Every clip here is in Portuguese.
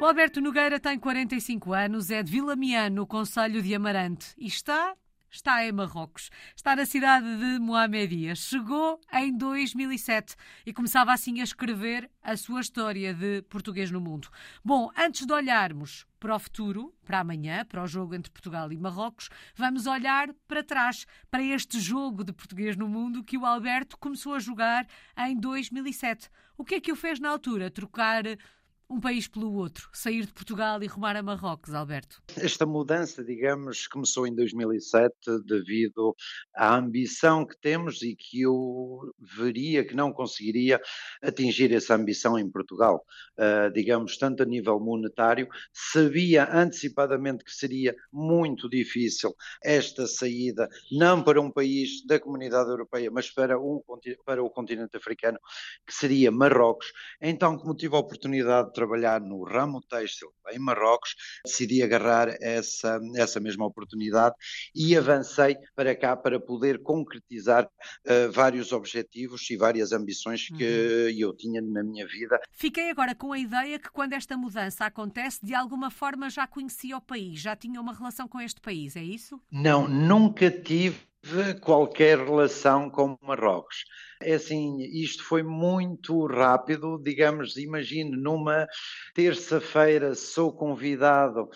O Alberto Nogueira tem 45 anos, é de Vilamiano, no Conselho de Amarante, e está está em Marrocos. Está na cidade de Mohamedia. Chegou em 2007 e começava assim a escrever a sua história de português no mundo. Bom, antes de olharmos para o futuro, para amanhã, para o jogo entre Portugal e Marrocos, vamos olhar para trás, para este jogo de português no mundo que o Alberto começou a jogar em 2007. O que é que o fez na altura? Trocar um país pelo outro, sair de Portugal e rumar a Marrocos, Alberto? Esta mudança, digamos, começou em 2007 devido à ambição que temos e que eu veria que não conseguiria atingir essa ambição em Portugal. Uh, digamos, tanto a nível monetário, sabia antecipadamente que seria muito difícil esta saída, não para um país da comunidade europeia, mas para, um, para o continente africano, que seria Marrocos. Então, como tive a oportunidade de trabalhar no ramo têxtil em Marrocos, decidi agarrar essa, essa mesma oportunidade e avancei para cá para poder concretizar uh, vários objetivos e várias ambições que uhum. eu tinha na minha vida. Fiquei agora com a ideia que quando esta mudança acontece, de alguma forma já conhecia o país, já tinha uma relação com este país, é isso? Não, nunca tive qualquer relação com Marrocos. É assim, isto foi muito rápido, digamos, imagine numa terça-feira sou convidado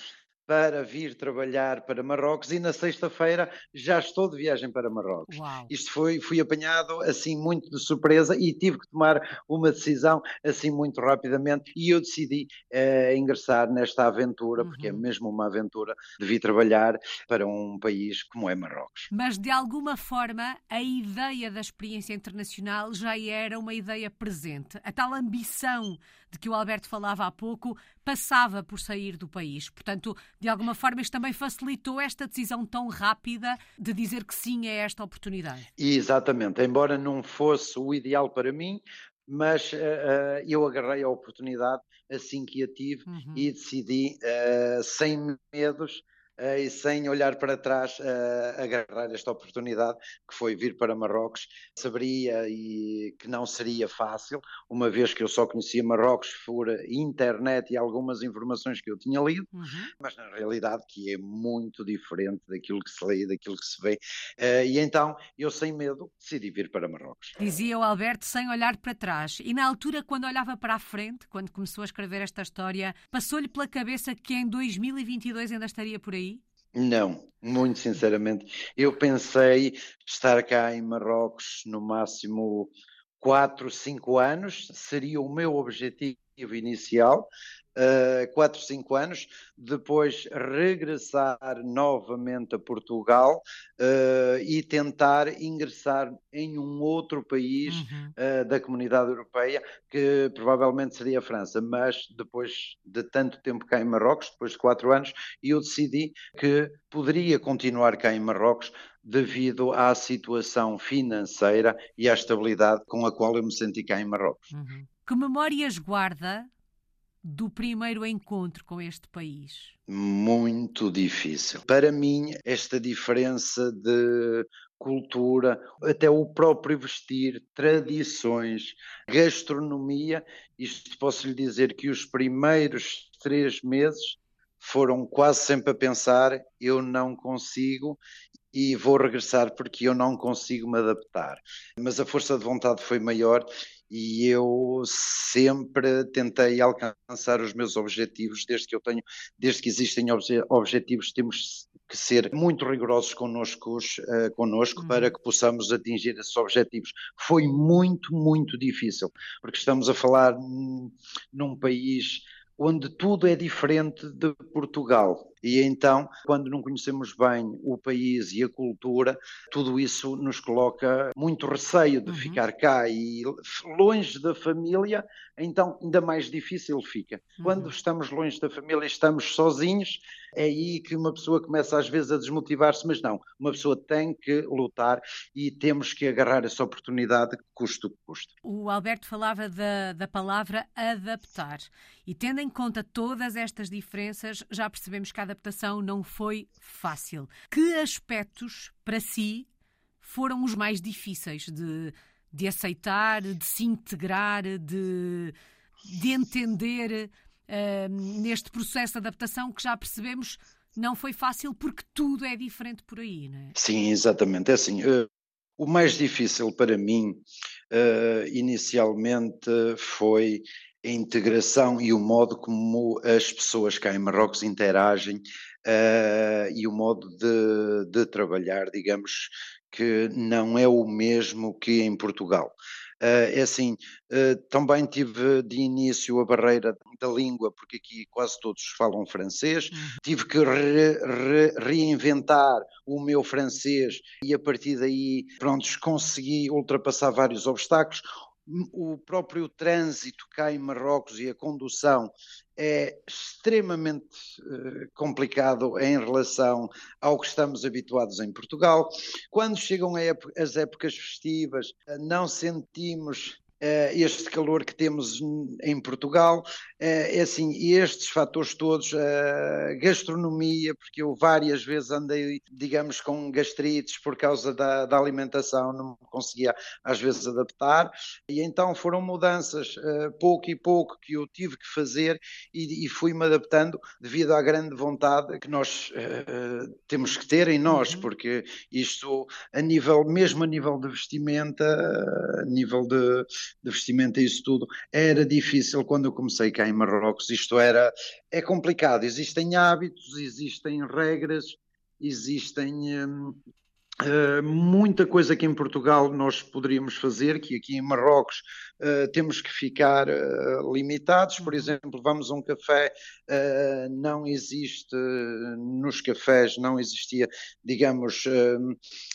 para vir trabalhar para Marrocos e na sexta-feira já estou de viagem para Marrocos. Uau. Isto foi, fui apanhado assim muito de surpresa e tive que tomar uma decisão assim muito rapidamente e eu decidi uh, ingressar nesta aventura, uhum. porque é uhum. mesmo uma aventura de vir trabalhar para um país como é Marrocos. Mas de alguma forma a ideia da experiência internacional já era uma ideia presente. A tal ambição de que o Alberto falava há pouco passava por sair do país. Portanto, de alguma forma, isto também facilitou esta decisão tão rápida de dizer que sim a esta oportunidade. Exatamente, embora não fosse o ideal para mim, mas uh, uh, eu agarrei a oportunidade assim que a tive uhum. e decidi, uh, sem medos, e sem olhar para trás uh, agarrar esta oportunidade que foi vir para Marrocos. Saberia e que não seria fácil, uma vez que eu só conhecia Marrocos por internet e algumas informações que eu tinha lido, uhum. mas na realidade que é muito diferente daquilo que se lê, daquilo que se vê. Uh, e então eu sem medo decidi vir para Marrocos. Dizia o Alberto sem olhar para trás. E na altura, quando olhava para a frente, quando começou a escrever esta história, passou-lhe pela cabeça que em 2022 ainda estaria por aí? Não, muito sinceramente. Eu pensei estar cá em Marrocos no máximo 4, 5 anos, seria o meu objetivo inicial, uh, 4, 5 anos, depois regressar novamente a Portugal uh, e tentar ingressar em um outro país uhum. uh, da comunidade europeia, que provavelmente seria a França, mas depois de tanto tempo cá em Marrocos, depois de 4 anos, eu decidi que poderia continuar cá em Marrocos devido à situação financeira e à estabilidade com a qual eu me senti cá em Marrocos. Uhum. Que memórias guarda do primeiro encontro com este país? Muito difícil. Para mim, esta diferença de cultura, até o próprio vestir, tradições, gastronomia, isto posso lhe dizer que os primeiros três meses foram quase sempre a pensar: eu não consigo e vou regressar porque eu não consigo me adaptar. Mas a força de vontade foi maior e eu sempre tentei alcançar os meus objetivos desde que eu tenho, desde que existem objetivos, temos que ser muito rigorosos connosco, uh, connosco uhum. para que possamos atingir esses objetivos. Foi muito, muito difícil, porque estamos a falar num, num país onde tudo é diferente de Portugal. E então, quando não conhecemos bem o país e a cultura, tudo isso nos coloca muito receio de uhum. ficar cá e longe da família, então ainda mais difícil fica. Uhum. Quando estamos longe da família, estamos sozinhos, é aí que uma pessoa começa às vezes a desmotivar-se, mas não, uma pessoa tem que lutar e temos que agarrar essa oportunidade, custo que custe. O Alberto falava da, da palavra adaptar e tendo em conta todas estas diferenças, já percebemos que a adaptação não foi fácil. Que aspectos, para si, foram os mais difíceis de, de aceitar, de se integrar, de, de entender uh, neste processo de adaptação que já percebemos não foi fácil porque tudo é diferente por aí, não é? Sim, exatamente. É assim, uh, o mais difícil para mim, uh, inicialmente, foi a integração e o modo como as pessoas cá em Marrocos interagem uh, e o modo de, de trabalhar, digamos, que não é o mesmo que em Portugal. Uh, é assim, uh, também tive de início a barreira da língua, porque aqui quase todos falam francês. Uhum. Tive que re, re, reinventar o meu francês e a partir daí, pronto, consegui ultrapassar vários obstáculos o próprio trânsito cá em Marrocos e a condução é extremamente uh, complicado em relação ao que estamos habituados em Portugal. Quando chegam as épocas festivas, não sentimos este calor que temos em Portugal. Uh, é assim, estes fatores todos, uh, gastronomia, porque eu várias vezes andei, digamos, com gastrites por causa da, da alimentação, não conseguia às vezes adaptar, e então foram mudanças pouco e pouco que eu tive que fazer e, e fui-me adaptando devido à grande vontade que nós temos que ter em nós, uhum. porque isto a nível, mesmo a nível de vestimenta, a nível de, de vestimenta e isso tudo, era difícil quando eu comecei cá em Marrocos. Isto era, é complicado. Existem hábitos, existem regras, existem hum, Uh, muita coisa que em Portugal nós poderíamos fazer, que aqui em Marrocos uh, temos que ficar uh, limitados. Por uhum. exemplo, vamos a um café, não existe nos cafés, não existia, digamos,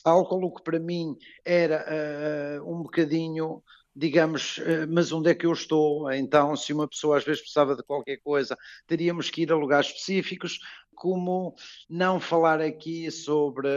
álcool, o que para mim era um bocadinho digamos, eh, mas onde é que eu estou? Então, se uma pessoa às vezes precisava de qualquer coisa, teríamos que ir a lugares específicos, como não falar aqui sobre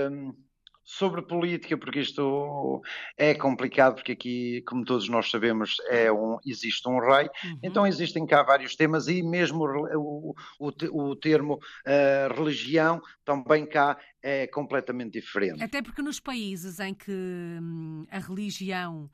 sobre política, porque isto é complicado, porque aqui, como todos nós sabemos, é um, existe um rei, uhum. então existem cá vários temas e mesmo o, o, o termo uh, religião também cá é completamente diferente. Até porque nos países em que hum, a religião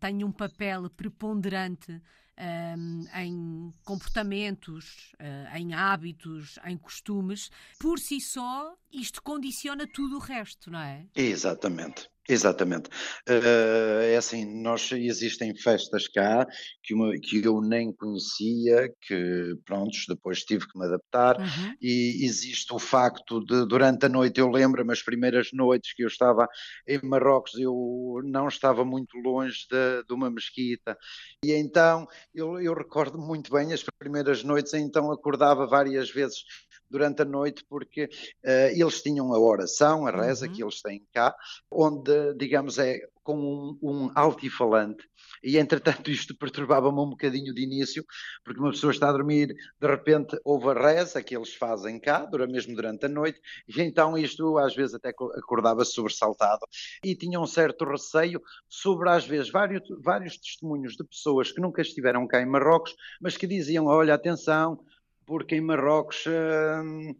tem um papel preponderante um, em comportamentos, uh, em hábitos, em costumes, por si só, isto condiciona tudo o resto, não é? Exatamente. Exatamente. Uh, é assim, nós existem festas cá que, uma, que eu nem conhecia, que prontos, depois tive que me adaptar, uhum. e existe o facto de durante a noite, eu lembro-me as primeiras noites que eu estava em Marrocos, eu não estava muito longe de, de uma mesquita, e então eu, eu recordo muito bem as primeiras noites, então acordava várias vezes durante a noite, porque uh, eles tinham a oração, a reza uhum. que eles têm cá, onde, digamos, é com um, um altifalante, e entretanto isto perturbava-me um bocadinho de início, porque uma pessoa está a dormir, de repente houve a reza que eles fazem cá, dura mesmo durante a noite, e então isto às vezes até acordava sobressaltado, e tinha um certo receio sobre às vezes vários, vários testemunhos de pessoas que nunca estiveram cá em Marrocos, mas que diziam, olha, atenção, porque em Marrocos hum,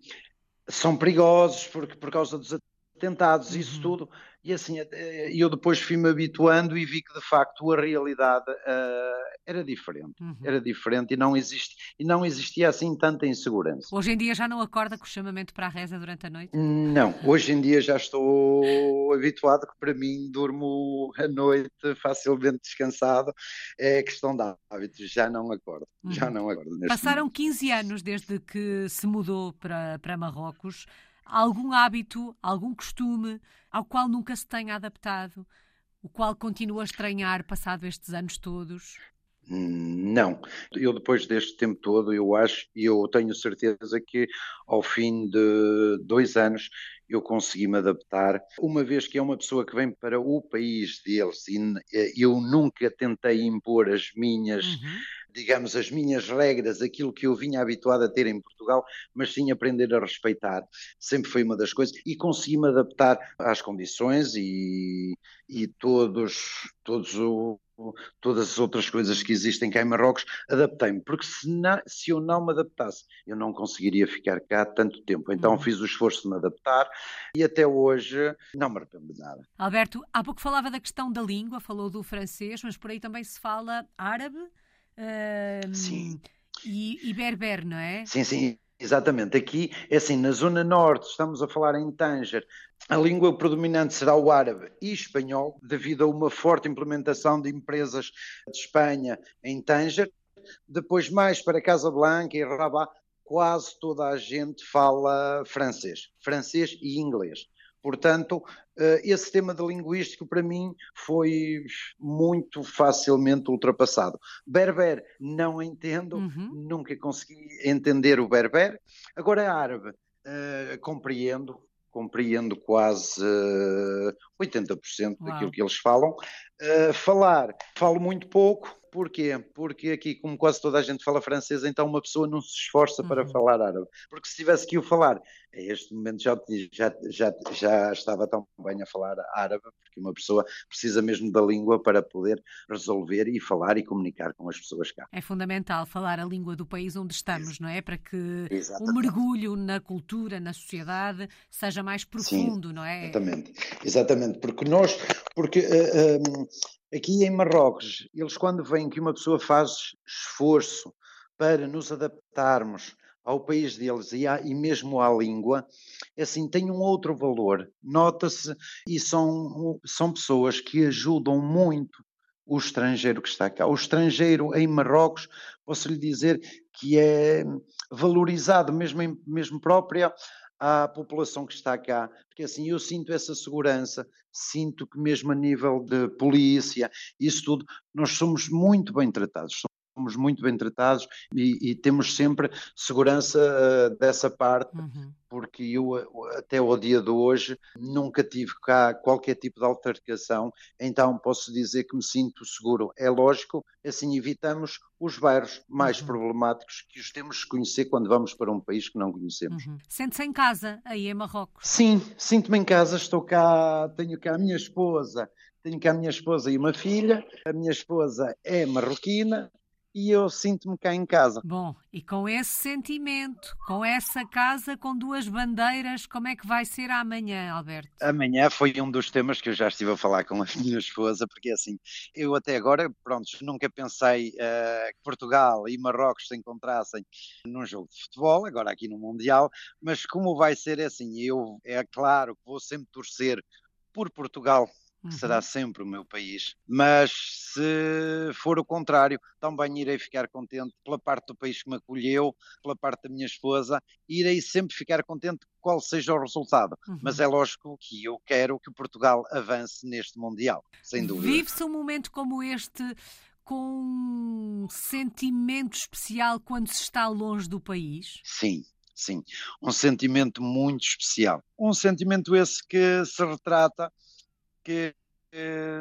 são perigosos porque, por causa dos atentados, isso uhum. tudo. E assim, eu depois fui-me habituando e vi que de facto a realidade uh, era diferente. Uhum. Era diferente e não, existe, e não existia assim tanta insegurança. Hoje em dia já não acorda com o chamamento para a reza durante a noite? Não, hoje em dia já estou habituado que para mim durmo a noite facilmente descansado. É questão de hábitos, já não acordo. Uhum. Já não acordo. Passaram momento. 15 anos desde que se mudou para, para Marrocos algum hábito, algum costume ao qual nunca se tenha adaptado, o qual continua a estranhar passado estes anos todos? Não, eu depois deste tempo todo, eu acho e eu tenho certeza que ao fim de dois anos eu consegui me adaptar, uma vez que é uma pessoa que vem para o país deles e eu nunca tentei impor as minhas. Uhum digamos, as minhas regras, aquilo que eu vinha habituado a ter em Portugal, mas sim aprender a respeitar. Sempre foi uma das coisas e consegui-me adaptar às condições e, e todos, todos o, todas as outras coisas que existem cá em Marrocos, adaptei-me, porque se, não, se, eu não me adaptasse, eu não conseguiria ficar cá tanto tempo. Então uhum. fiz o esforço de me adaptar e até hoje não me arrependo de nada. Alberto, há pouco falava da questão da língua, falou do francês, mas por aí também se fala árabe, Sim. E, e berber, não é? Sim, sim, Exatamente, aqui é assim, na zona norte, estamos a falar em Tanger, a língua predominante será o árabe e espanhol, devido a uma forte implementação de empresas de Espanha em Tanger. Depois, mais para Casablanca e Rabat, quase toda a gente fala francês, francês e inglês. Portanto, eh, esse tema de linguístico para mim foi muito facilmente ultrapassado. Berber não entendo, uhum. nunca consegui entender o berber. Agora árabe, uh, compreendo, compreendo quase uh, eh, 80% Uau. daquilo que eles falam. Uh, falar, falo muito pouco, Porquê? Porque aqui, como quase toda a gente fala francês, então uma pessoa não se esforça uhum. para falar árabe. Porque se tivesse que o falar, a este momento já, já, já, já estava tão bem a falar árabe, porque uma pessoa precisa mesmo da língua para poder resolver e falar e comunicar com as pessoas cá. É fundamental falar a língua do país onde estamos, não é? Para que Exatamente. o mergulho na cultura, na sociedade, seja mais profundo, Sim, não é? Exatamente, exatamente, porque nós, porque uh, eh, um, Aqui em Marrocos, eles quando veem que uma pessoa faz esforço para nos adaptarmos ao país deles e, à, e mesmo à língua, é assim, tem um outro valor. Nota-se e são, são pessoas que ajudam muito o estrangeiro que está cá. O estrangeiro em Marrocos, posso lhe dizer que é valorizado, mesmo, em, mesmo própria à população que está cá, porque assim eu sinto essa segurança, sinto que mesmo a nível de polícia, isso tudo, nós somos muito bem tratados, somos muito bem tratados e, e temos sempre segurança uh, dessa parte. Uhum porque eu até ao dia de hoje nunca tive cá qualquer tipo de altercação, então posso dizer que me sinto seguro. É lógico, assim evitamos os bairros mais uhum. problemáticos que os temos que conhecer quando vamos para um país que não conhecemos. Uhum. Sente-se em casa aí em Marrocos? Sim, sinto-me em casa, estou cá, tenho cá a minha esposa, tenho cá a minha esposa e uma filha, a minha esposa é marroquina, e eu sinto-me cá em casa. Bom, e com esse sentimento, com essa casa com duas bandeiras, como é que vai ser amanhã, Alberto? Amanhã foi um dos temas que eu já estive a falar com a minha esposa, porque assim, eu até agora, pronto, nunca pensei uh, que Portugal e Marrocos se encontrassem num jogo de futebol, agora aqui no Mundial, mas como vai ser assim, eu é claro que vou sempre torcer por Portugal que uhum. será sempre o meu país. Mas se for o contrário, também irei ficar contente pela parte do país que me acolheu, pela parte da minha esposa, irei sempre ficar contente qual seja o resultado. Uhum. Mas é lógico que eu quero que Portugal avance neste Mundial, sem dúvida. Vive-se um momento como este com um sentimento especial quando se está longe do país? Sim, sim. Um sentimento muito especial. Um sentimento esse que se retrata que eh,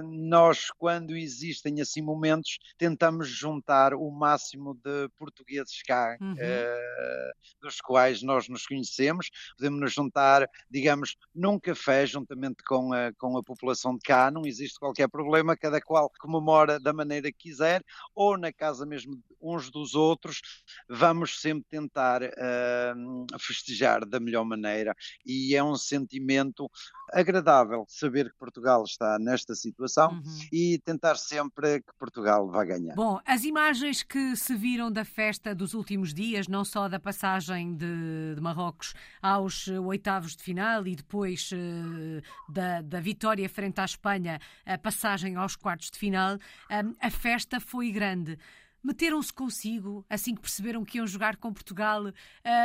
nós, quando existem assim momentos, tentamos juntar o máximo de portugueses cá, uhum. uh, dos quais nós nos conhecemos, podemos nos juntar, digamos, num café, juntamente com a, com a população de cá, não existe qualquer problema, cada qual comemora da maneira que quiser, ou na casa mesmo uns dos outros, vamos sempre tentar uh, festejar da melhor maneira, e é um sentimento agradável saber que Portugal está nesta situação uhum. e tentar sempre que Portugal vá ganhar. Bom, as imagens que se viram da festa dos últimos dias, não só da passagem de, de Marrocos aos oitavos de final e depois uh, da, da, vitória frente à Espanha, a passagem aos quartos de final, um, a festa foi grande meteram-se consigo assim que perceberam que iam jogar com Portugal?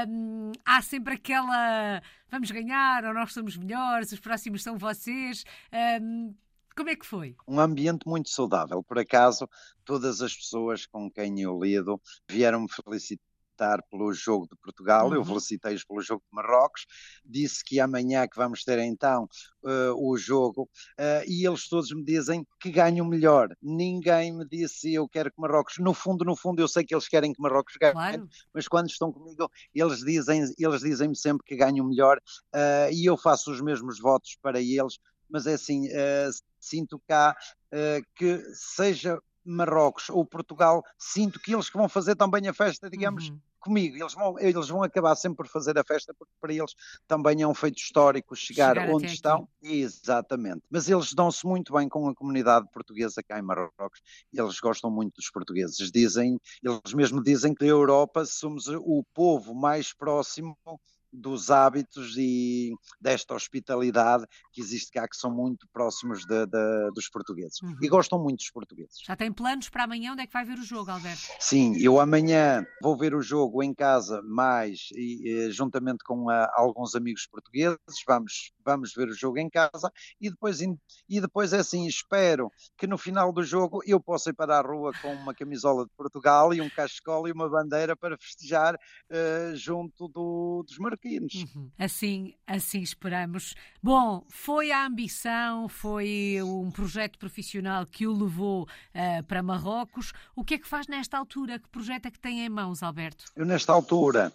Um, há sempre aquela vamos ganhar ou nós somos melhores, os próximos são vocês. Um, como é que foi? Um ambiente muito saudável. Por acaso, todas as pessoas com quem eu lido vieram-me felicitar felicitar pelo jogo de Portugal, uhum. eu felicitei-os pelo jogo de Marrocos, disse que amanhã que vamos ter então uh, o jogo, uh, e eles todos me dizem que ganham melhor. Ninguém me disse eu quero que Marrocos, no fundo, no fundo, eu sei que eles querem que Marrocos ganhe, claro. mas quando estão comigo, eles dizem eles dizem-me sempre que ganham melhor, uh, e eu faço os mesmos votos para eles, mas é assim, sinto cá que seja Marrocos ou Portugal, sinto que eles que vão fazer também a festa, digamos, uhum comigo. Eles vão, eles vão acabar sempre por fazer a festa, porque para eles também é um feito histórico chegar, chegar onde estão. Aqui. Exatamente. Mas eles dão-se muito bem com a comunidade portuguesa cá em Marrocos. Eles gostam muito dos portugueses. Dizem, eles mesmo dizem que a Europa somos o povo mais próximo dos hábitos e desta hospitalidade que existe cá, que são muito próximos de, de, dos portugueses. Uhum. E gostam muito dos portugueses. Já tem planos para amanhã? Onde é que vai ver o jogo, Alberto? Sim, eu amanhã vou ver o jogo em casa, mais e, juntamente com a, ah, alguns amigos portugueses. Vamos, vamos ver o jogo em casa e depois, e depois é assim, espero que no final do jogo eu possa ir para a rua com uma camisola de Portugal e um cachecol e uma bandeira para festejar uh, junto do, dos Uhum. Assim, assim esperamos. Bom, foi a ambição, foi um projeto profissional que o levou uh, para Marrocos. O que é que faz nesta altura? Que projeto é que tem em mãos, Alberto? Eu, nesta altura,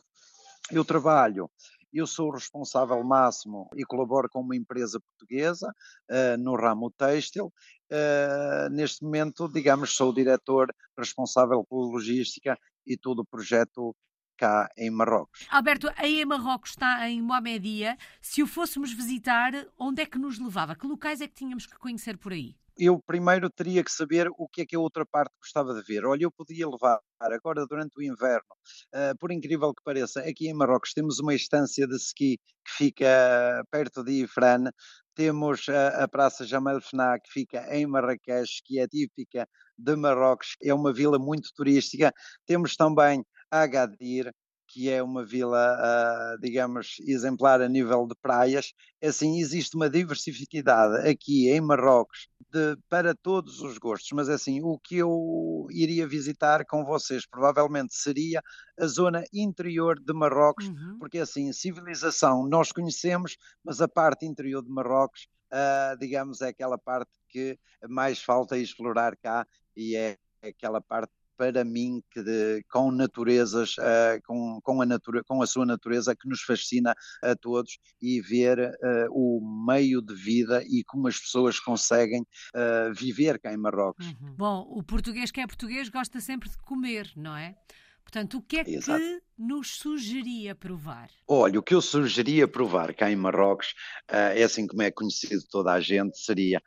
eu trabalho eu sou o responsável máximo e colaboro com uma empresa portuguesa uh, no ramo têxtil. Uh, neste momento, digamos, sou o diretor responsável pela logística e todo o projeto cá em Marrocos. Alberto, aí em Marrocos está em Mohamedia. Se o fôssemos visitar, onde é que nos levava? Que locais é que tínhamos que conhecer por aí? eu primeiro teria que saber o que é que a outra parte gostava de ver. Olha, eu podia levar agora durante o inverno, uh, por incrível que pareça, aqui em Marrocos temos uma estância de ski que fica perto de Ifrane, temos a, a Praça Jamal Fna, que fica em Marrakech, que é típica de Marrocos, é uma vila muito turística, temos também Agadir, que é uma vila, uh, digamos, exemplar a nível de praias. Assim, existe uma diversificidade aqui em Marrocos de, para todos os gostos, mas assim, o que eu iria visitar com vocês provavelmente seria a zona interior de Marrocos, uhum. porque assim, civilização nós conhecemos, mas a parte interior de Marrocos, uh, digamos, é aquela parte que mais falta explorar cá e é aquela parte para mim que de, com naturezas, uh, com, com, a natura, com a sua natureza que nos fascina a todos e ver uh, o meio de vida e como as pessoas conseguem uh, viver cá em Marrocos. Uhum. Bom, o português que é português gosta sempre de comer, não é? Portanto, o que é Exato. que nos sugeria provar? Olha, o que eu sugeria provar cá em Marrocos, é assim como é conhecido toda a gente, seria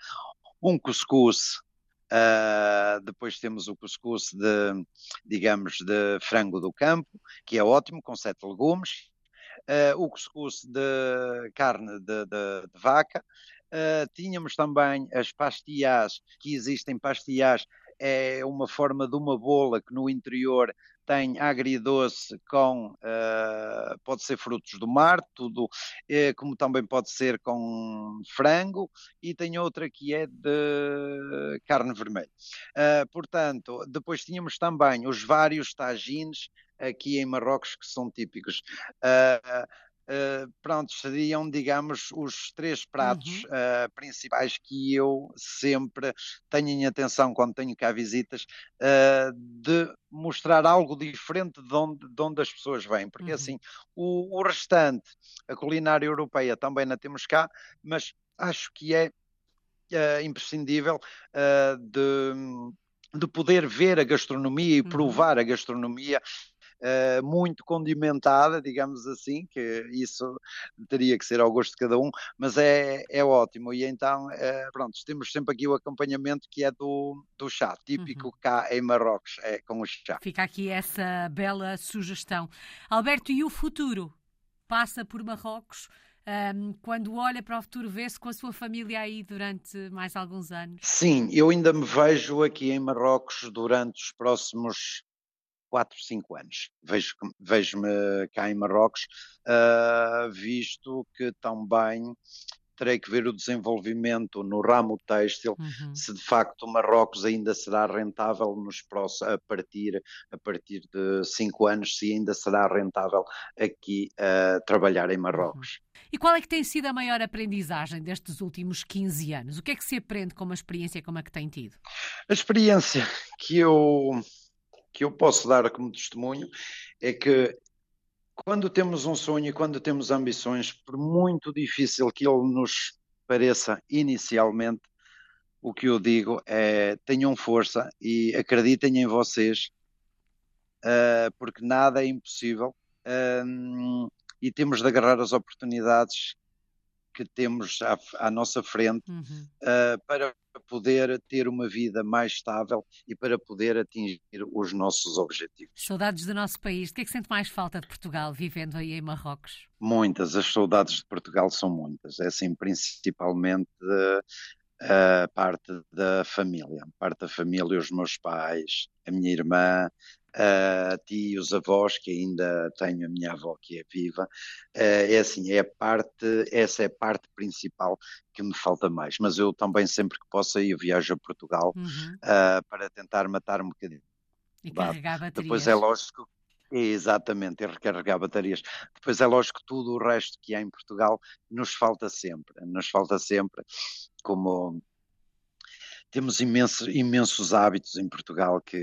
um cuscuz Uh, depois temos o cuscuz de, digamos, de frango do campo, que é ótimo, com sete legumes. Uh, o cuscuz de carne de, de, de vaca. Uh, tínhamos também as pastilhas, que existem pastilhas, é uma forma de uma bola que no interior tem agridoce com, uh, pode ser frutos do mar, tudo, uh, como também pode ser com frango, e tem outra que é de carne vermelha. Uh, portanto, depois tínhamos também os vários tagines aqui em Marrocos que são típicos. Uh, Uh, pronto, seriam, digamos, os três pratos uhum. uh, principais que eu sempre tenho em atenção quando tenho cá visitas, uh, de mostrar algo diferente de onde, de onde as pessoas vêm, porque uhum. assim, o, o, restante, a culinária europeia também não temos cá, mas acho que é imprescindível de, de poder ver a gastronomia e uhum. provar a gastronomia uh, muito condimentada, digamos assim, que isso teria que ser ao gosto de cada um, mas é, é ótimo. E então, uh, pronto, temos sempre aqui o acompanhamento que é do, do chá, típico uhum. cá em Marrocos, é com o chá. Fica aqui essa bela sugestão. Alberto, e o futuro? Passa por Marrocos? Um, quando olha para o futuro, vê-se com a sua família aí durante mais alguns anos? Sim, eu ainda me vejo aqui em Marrocos durante os próximos 4, 5 anos. Vejo-me vejo cá em Marrocos, uh, visto que também terei que ver o desenvolvimento no ramo têxtil, uhum. se de facto Marrocos ainda será rentável nos próximos, a partir, a partir de 5 anos, se ainda será rentável aqui uh, trabalhar em Marrocos. Uhum. E qual é que tem sido a maior aprendizagem destes últimos 15 anos? O que é que se aprende com uma experiência como a que tem tido? A experiência que eu que eu posso dar como testemunho é que quando temos um sonho e quando temos ambições, por muito difícil que ele nos pareça inicialmente, o que eu digo é tenham força e acreditem em vocês uh, porque nada é impossível uh, e temos de agarrar as oportunidades que temos à, à nossa frente uhum. uh, para poder ter uma vida mais estável e para poder atingir os nossos objetivos. Saudades do nosso país. O que é que sente mais falta de Portugal vivendo aí em Marrocos? Muitas, as saudades de Portugal são muitas. É assim, principalmente a parte da família, parte da família, os meus pais, a minha irmã, a tios, avós, que ainda tenho a minha avó que é viva, é assim, é a parte, essa é a parte principal que me falta mais, mas eu também sempre que posso eu viajo a Portugal uhum. uh, para tentar matar um bocadinho. E carregar baterias. Depois é lógico Exatamente, e recarregar baterias. Depois é lógico que tudo o resto que há em Portugal nos falta sempre, nos falta sempre, como temos imensos, imensos hábitos em Portugal que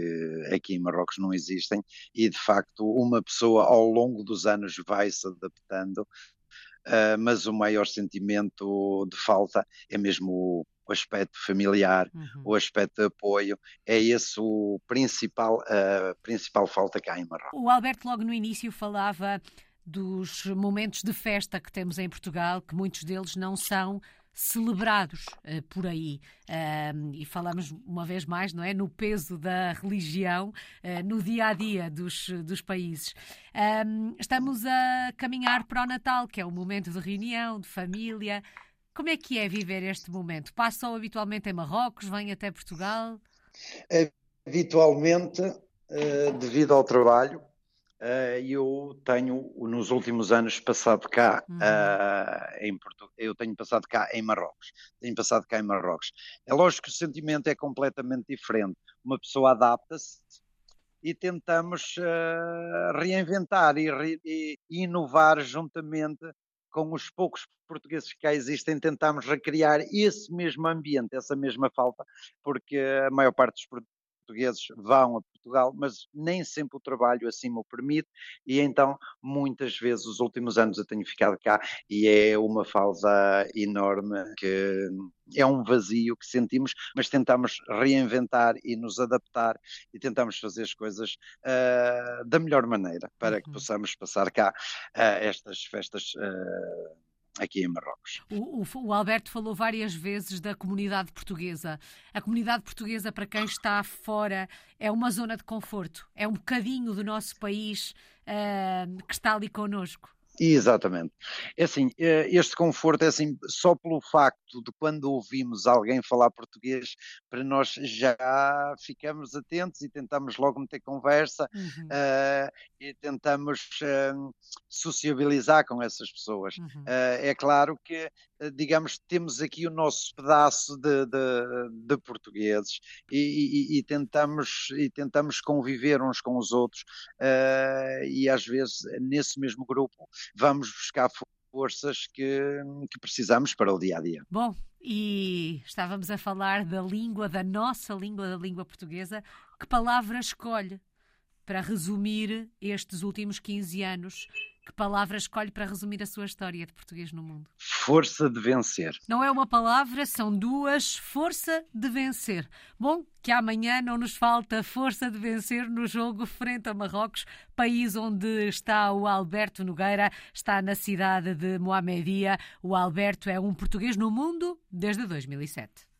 aqui em Marrocos não existem e de facto uma pessoa ao longo dos anos vai se adaptando, uh, mas o maior sentimento de falta é mesmo o, aspecto familiar, uhum. o aspecto de apoio, é esse o principal, a principal falta que há em Marrocos. O Alberto logo no início falava dos momentos de festa que temos em Portugal, que muitos deles não são celebrados uh, por aí. Uh, e falamos uma vez mais, não é? No peso da religião uh, no dia a dia dos, dos países. estamos a caminhar para o Natal, que é um momento de reunião, de família. Como é que é viver este momento? Passam habitualmente em Marrocos, vêm até Portugal? Habitualmente, eh, devido ao trabalho, eu tenho nos últimos anos passado cá uhum. uh, em Portugal, eu tenho passado cá em Marrocos, tenho passado cá em Marrocos. É lógico que o sentimento é completamente diferente. Uma pessoa adapta-se e tentamos uh, reinventar e, re, e, inovar juntamente com os poucos portugueses que cá existem, tentamos recriar esse mesmo ambiente, essa mesma falta, porque a maior parte dos portugueses vão a Portugal, mas nem sempre o trabalho assim o permite, e então muitas vezes os últimos anos eu tenho ficado cá e é uma falsa enorme que é um vazio que sentimos, mas tentamos reinventar e nos adaptar e tentamos fazer as coisas uh, da melhor maneira para uhum. que possamos passar cá uh, estas festas. Uh, aqui em Marrocos. O, o, o, Alberto falou várias vezes da comunidade portuguesa. A comunidade portuguesa, para quem está fora, é uma zona de conforto, é um bocadinho do nosso país uh, que está ali connosco. Exatamente. É assim, eh, este conforto é assim, só pelo facto de quando ouvimos alguém falar português, para nós já ficamos atentos e tentamos logo meter conversa uhum. uh, e tentamos uh, sociabilizar com essas pessoas. Uhum. Uh, é claro que, digamos, temos aqui o nosso pedaço de, de, de portugueses e, e, e, tentamos, e tentamos conviver uns com os outros e às vezes nesse mesmo grupo vamos buscar forças que, que precisamos para o dia a dia. Bom, e estávamos a falar da língua, da nossa língua, da língua portuguesa. Que palavra escolhe para resumir estes últimos 15 anos que palavra escolhe para resumir a sua história de português no mundo? Força de vencer. Não é uma palavra, são duas. Força de vencer. Bom, que amanhã não nos falta força de vencer no jogo frente a Marrocos, país onde está o Alberto Nogueira, está na cidade de Moamedia. O Alberto é um português no mundo desde 2007.